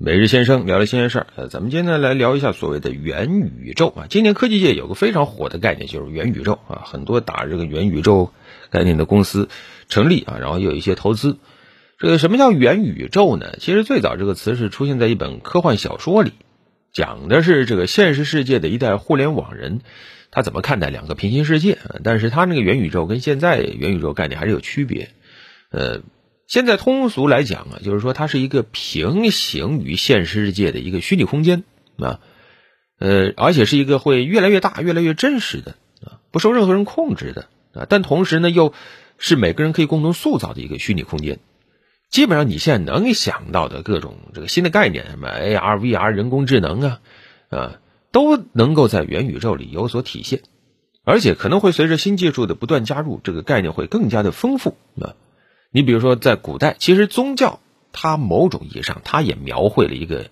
每日先生聊聊新鲜事儿，呃，咱们今天呢来聊一下所谓的元宇宙啊。今年科技界有个非常火的概念，就是元宇宙啊，很多打这个元宇宙概念的公司成立啊，然后有一些投资。这个什么叫元宇宙呢？其实最早这个词是出现在一本科幻小说里，讲的是这个现实世界的一代互联网人，他怎么看待两个平行世界。但是他那个元宇宙跟现在元宇宙概念还是有区别，呃。现在通俗来讲啊，就是说它是一个平行于现实世界的一个虚拟空间啊，呃，而且是一个会越来越大、越来越真实的啊，不受任何人控制的啊，但同时呢，又是每个人可以共同塑造的一个虚拟空间。基本上你现在能想到的各种这个新的概念，什么 AR、VR、人工智能啊，啊，都能够在元宇宙里有所体现，而且可能会随着新技术的不断加入，这个概念会更加的丰富啊。你比如说，在古代，其实宗教它某种意义上，它也描绘了一个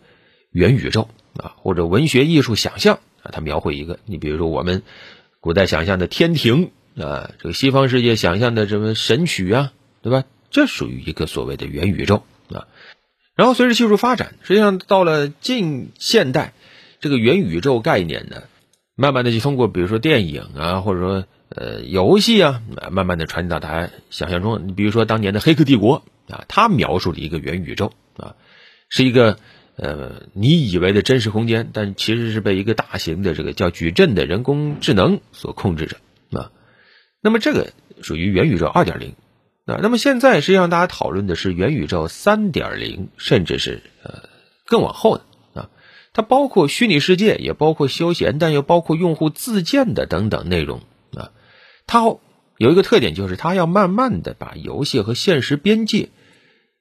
元宇宙啊，或者文学艺术想象啊，它描绘一个。你比如说，我们古代想象的天庭啊，这个西方世界想象的什么神曲啊，对吧？这属于一个所谓的元宇宙啊。然后随着技术发展，实际上到了近现代，这个元宇宙概念呢，慢慢的就通过比如说电影啊，或者说。呃，游戏啊，慢慢的传递到大家想象中。你比如说当年的《黑客帝国》啊，它描述了一个元宇宙啊，是一个呃你以为的真实空间，但其实是被一个大型的这个叫矩阵的人工智能所控制着啊。那么这个属于元宇宙二点零啊。那么现在实际上大家讨论的是元宇宙三点零，甚至是呃更往后的啊。它包括虚拟世界，也包括休闲，但又包括用户自建的等等内容。啊，它有一个特点，就是它要慢慢的把游戏和现实边界，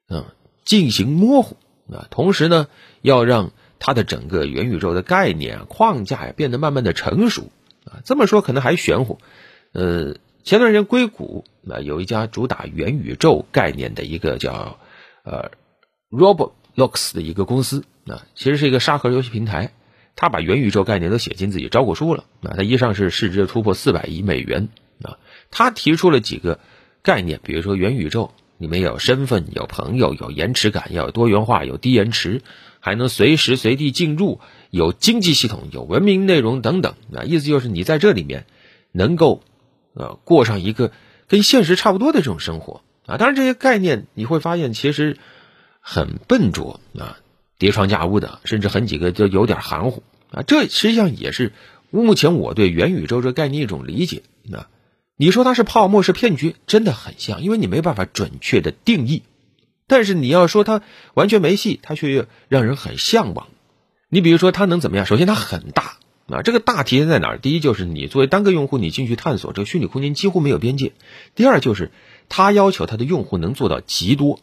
嗯，进行模糊啊。同时呢，要让它的整个元宇宙的概念框架呀变得慢慢的成熟啊。这么说可能还玄乎，呃，前段时间硅谷啊有一家主打元宇宙概念的一个叫呃 Roblox 的一个公司啊，其实是一个沙盒游戏平台。他把元宇宙概念都写进自己招股书了啊！他一上市市值就突破四百亿美元啊！他提出了几个概念，比如说元宇宙里面有身份、有朋友、有延迟感、要有多元化、有低延迟，还能随时随地进入，有经济系统、有文明内容等等啊！意思就是你在这里面能够呃过上一个跟现实差不多的这种生活啊！当然这些概念你会发现其实很笨拙啊！叠床架屋的，甚至很几个就有点含糊啊！这实际上也是目前我对元宇宙这概念一种理解啊。你说它是泡沫是骗局，真的很像，因为你没办法准确的定义。但是你要说它完全没戏，它却又让人很向往。你比如说它能怎么样？首先它很大啊，这个大体现在哪儿？第一就是你作为单个用户，你进去探索这个虚拟空间几乎没有边界。第二就是它要求它的用户能做到极多。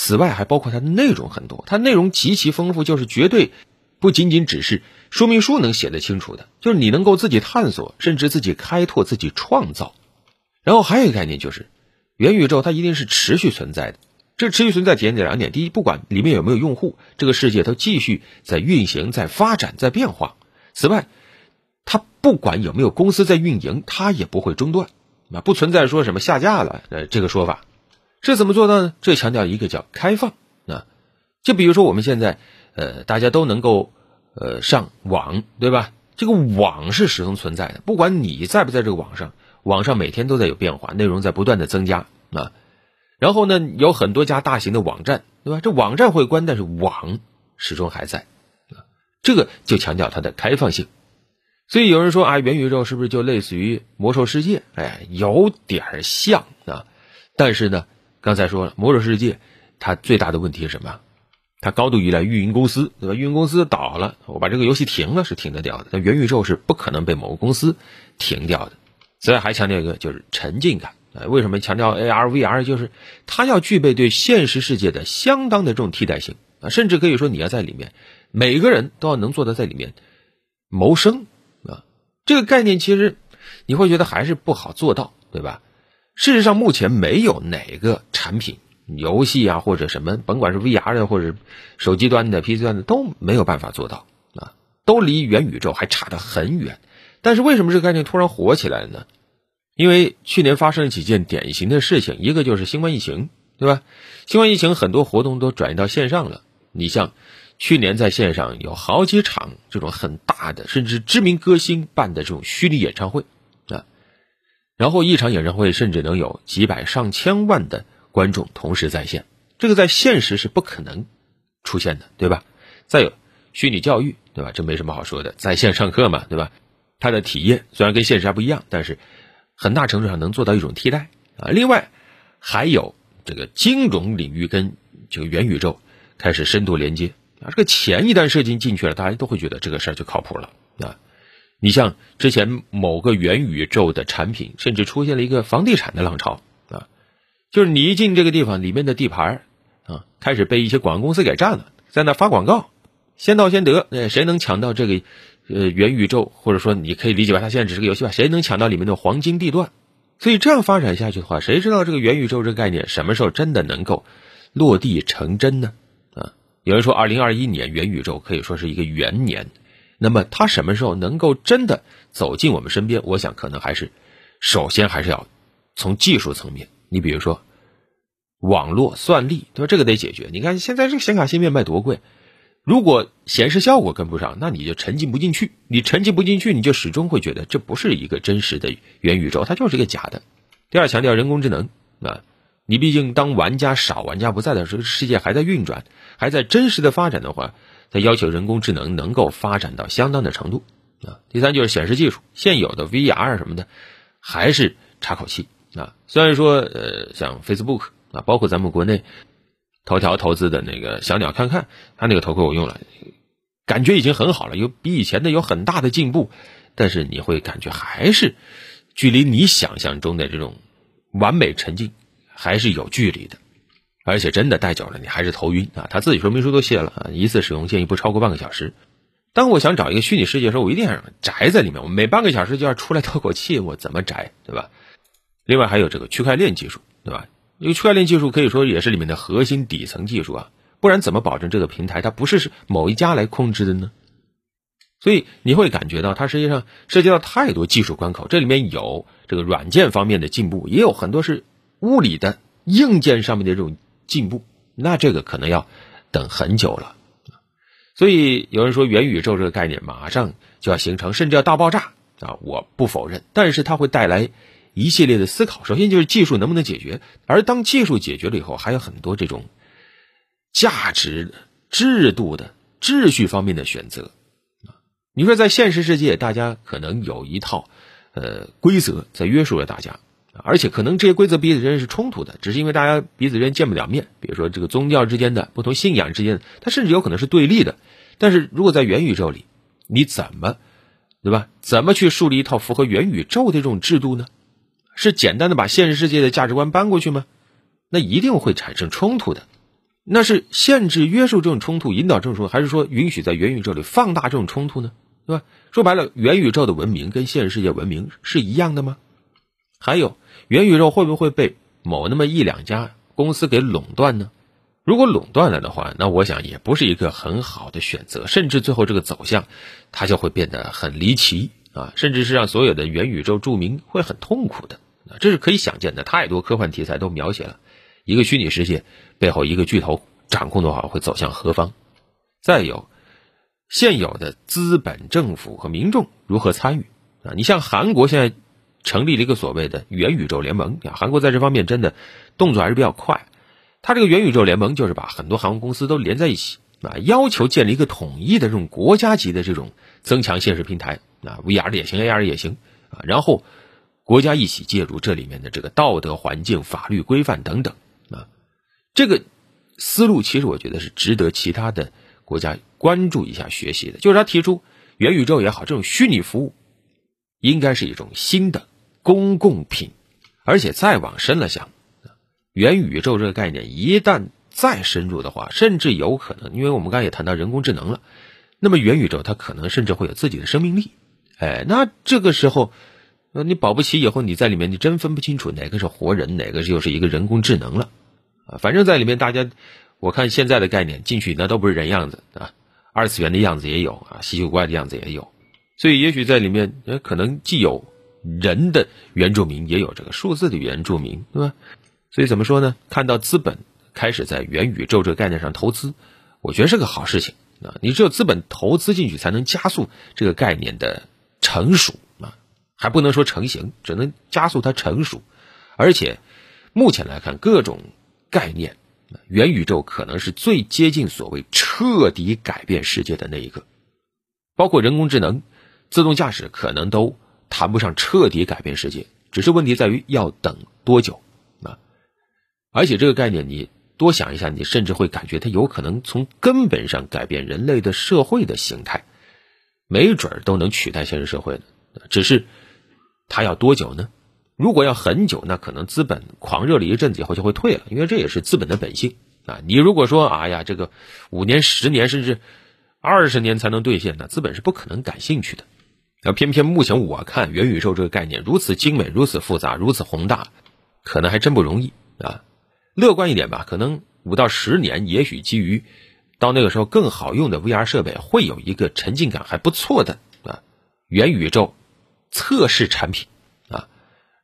此外，还包括它的内容很多，它内容极其丰富，就是绝对不仅仅只是说明书能写得清楚的，就是你能够自己探索，甚至自己开拓、自己创造。然后还有一个概念就是，元宇宙它一定是持续存在的。这持续存在体现在两点：第一，不管里面有没有用户，这个世界都继续在运行、在发展、在变化。此外，它不管有没有公司在运营，它也不会中断，啊，不存在说什么下架了呃这个说法。这怎么做到呢？这强调一个叫开放啊，就比如说我们现在，呃，大家都能够呃上网，对吧？这个网是始终存在的，不管你在不在这个网上，网上每天都在有变化，内容在不断的增加啊。然后呢，有很多家大型的网站，对吧？这网站会关，但是网始终还在啊。这个就强调它的开放性。所以有人说啊，元宇宙是不是就类似于魔兽世界？哎，有点像啊，但是呢。刚才说了，魔兽世界它最大的问题是什么？它高度依赖运营公司，对吧？运营公司倒了，我把这个游戏停了是停得掉的。但元宇宙是不可能被某个公司停掉的。此外还强调一个就是沉浸感。哎，为什么强调 AR、VR？就是它要具备对现实世界的相当的这种替代性啊，甚至可以说你要在里面，每个人都要能做到在里面谋生啊。这个概念其实你会觉得还是不好做到，对吧？事实上，目前没有哪个产品、游戏啊，或者什么，甭管是 VR 的，或者手机端的、PC 端的，都没有办法做到啊，都离元宇宙还差得很远。但是为什么这个概念突然火起来了呢？因为去年发生了几件典型的事情，一个就是新冠疫情，对吧？新冠疫情很多活动都转移到线上了。你像去年在线上有好几场这种很大的，甚至知名歌星办的这种虚拟演唱会，然后一场演唱会甚至能有几百上千万的观众同时在线，这个在现实是不可能出现的，对吧？再有虚拟教育，对吧？这没什么好说的，在线上课嘛，对吧？它的体验虽然跟现实还不一样，但是很大程度上能做到一种替代啊。另外还有这个金融领域跟这个元宇宙开始深度连接。啊，这个钱一旦射进进去了，大家都会觉得这个事儿就靠谱了啊。你像之前某个元宇宙的产品，甚至出现了一个房地产的浪潮啊，就是你一进这个地方，里面的地盘啊，开始被一些广告公司给占了，在那发广告，先到先得，呃，谁能抢到这个呃元宇宙，或者说你可以理解为它现在只是个游戏吧，谁能抢到里面的黄金地段？所以这样发展下去的话，谁知道这个元宇宙这个概念什么时候真的能够落地成真呢？啊有人说，二零二一年元宇宙可以说是一个元年，那么它什么时候能够真的走进我们身边？我想可能还是，首先还是要从技术层面。你比如说，网络算力，对吧？这个得解决。你看现在这个显卡芯片卖多贵，如果显示效果跟不上，那你就沉浸不进去。你沉浸不进去，你就始终会觉得这不是一个真实的元宇宙，它就是一个假的。第二，强调人工智能啊。你毕竟当玩家少、玩家不在的时候，世界还在运转，还在真实的发展的话，它要求人工智能能够发展到相当的程度啊。第三就是显示技术，现有的 VR 什么的还是差口气啊。虽然说呃，像 Facebook 啊，包括咱们国内头条投资的那个小鸟看看，它那个头盔我用了，感觉已经很好了，有比以前的有很大的进步，但是你会感觉还是距离你想象中的这种完美沉浸。还是有距离的，而且真的戴久了你还是头晕啊！他自己说明书都卸了啊，一次使用建议不超过半个小时。当我想找一个虚拟世界的时候，我一定要宅在里面，我每半个小时就要出来透口气，我怎么宅，对吧？另外还有这个区块链技术，对吧？因为区块链技术可以说也是里面的核心底层技术啊，不然怎么保证这个平台它不是某一家来控制的呢？所以你会感觉到它实际上涉及到太多技术关口，这里面有这个软件方面的进步，也有很多是。物理的硬件上面的这种进步，那这个可能要等很久了。所以有人说元宇宙这个概念马上就要形成，甚至要大爆炸啊！我不否认，但是它会带来一系列的思考。首先就是技术能不能解决，而当技术解决了以后，还有很多这种价值、制度的秩序方面的选择。你说在现实世界，大家可能有一套呃规则在约束着大家。而且可能这些规则彼此之间是冲突的，只是因为大家彼此之间见不了面。比如说这个宗教之间的不同信仰之间的，它甚至有可能是对立的。但是如果在元宇宙里，你怎么，对吧？怎么去树立一套符合元宇宙的这种制度呢？是简单的把现实世界的价值观搬过去吗？那一定会产生冲突的。那是限制约束这种冲突，引导这种冲突，还是说允许在元宇宙里放大这种冲突呢？对吧？说白了，元宇宙的文明跟现实世界文明是一样的吗？还有。元宇宙会不会被某那么一两家公司给垄断呢？如果垄断了的话，那我想也不是一个很好的选择，甚至最后这个走向，它就会变得很离奇啊，甚至是让所有的元宇宙住民会很痛苦的啊，这是可以想见的。太多科幻题材都描写了一个虚拟世界背后一个巨头掌控的话会走向何方。再有，现有的资本、政府和民众如何参与啊？你像韩国现在。成立了一个所谓的元宇宙联盟啊，韩国在这方面真的动作还是比较快。他这个元宇宙联盟就是把很多航空公司都连在一起啊，要求建立一个统一的这种国家级的这种增强现实平台啊，VR 也行，AR 也行啊，然后国家一起介入这里面的这个道德环境、法律规范等等啊，这个思路其实我觉得是值得其他的国家关注一下、学习的。就是他提出元宇宙也好，这种虚拟服务应该是一种新的。公共品，而且再往深了想，元宇宙这个概念一旦再深入的话，甚至有可能，因为我们刚才也谈到人工智能了，那么元宇宙它可能甚至会有自己的生命力。哎，那这个时候，呃，你保不齐以后你在里面，你真分不清楚哪个是活人，哪个又是一个人工智能了啊。反正在里面，大家我看现在的概念进去，那都不是人样子啊，二次元的样子也有啊，稀奇古怪的样子也有，所以也许在里面，呃，可能既有。人的原住民也有这个数字的原住民，对吧？所以怎么说呢？看到资本开始在元宇宙这个概念上投资，我觉得是个好事情啊，你只有资本投资进去，才能加速这个概念的成熟啊，还不能说成型，只能加速它成熟。而且目前来看，各种概念，元宇宙可能是最接近所谓彻底改变世界的那一个，包括人工智能、自动驾驶，可能都谈不上彻底改变世界，只是问题在于要等多久啊！而且这个概念你。多想一下，你甚至会感觉它有可能从根本上改变人类的社会的形态，没准儿都能取代现实社会的。只是它要多久呢？如果要很久，那可能资本狂热了一阵子以后就会退了，因为这也是资本的本性啊。你如果说哎呀，这个五年、十年甚至二十年才能兑现，那资本是不可能感兴趣的。而偏偏目前我看元宇宙这个概念如此精美、如此复杂、如此宏大，可能还真不容易啊。乐观一点吧，可能五到十年，也许基于到那个时候更好用的 VR 设备，会有一个沉浸感还不错的啊元宇宙测试产品啊，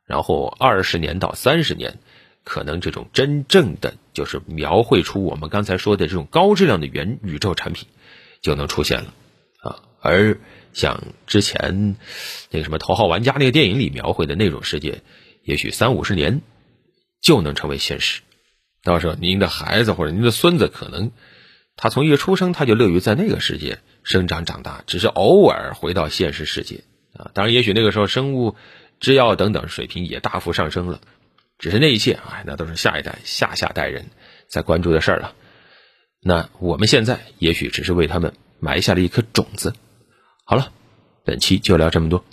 然后二十年到三十年，可能这种真正的就是描绘出我们刚才说的这种高质量的元宇宙产品就能出现了，而像之前那个什么头号玩家那个电影里描绘的那种世界，也许三五十年就能成为现实。到时候您的孩子或者您的孙子，可能他从一出生他就乐于在那个世界生长长大，只是偶尔回到现实世界啊。当然，也许那个时候生物制药等等水平也大幅上升了，只是那一切啊，那都是下一代、下下代人在关注的事儿了。那我们现在也许只是为他们埋下了一颗种子。好了，本期就聊这么多。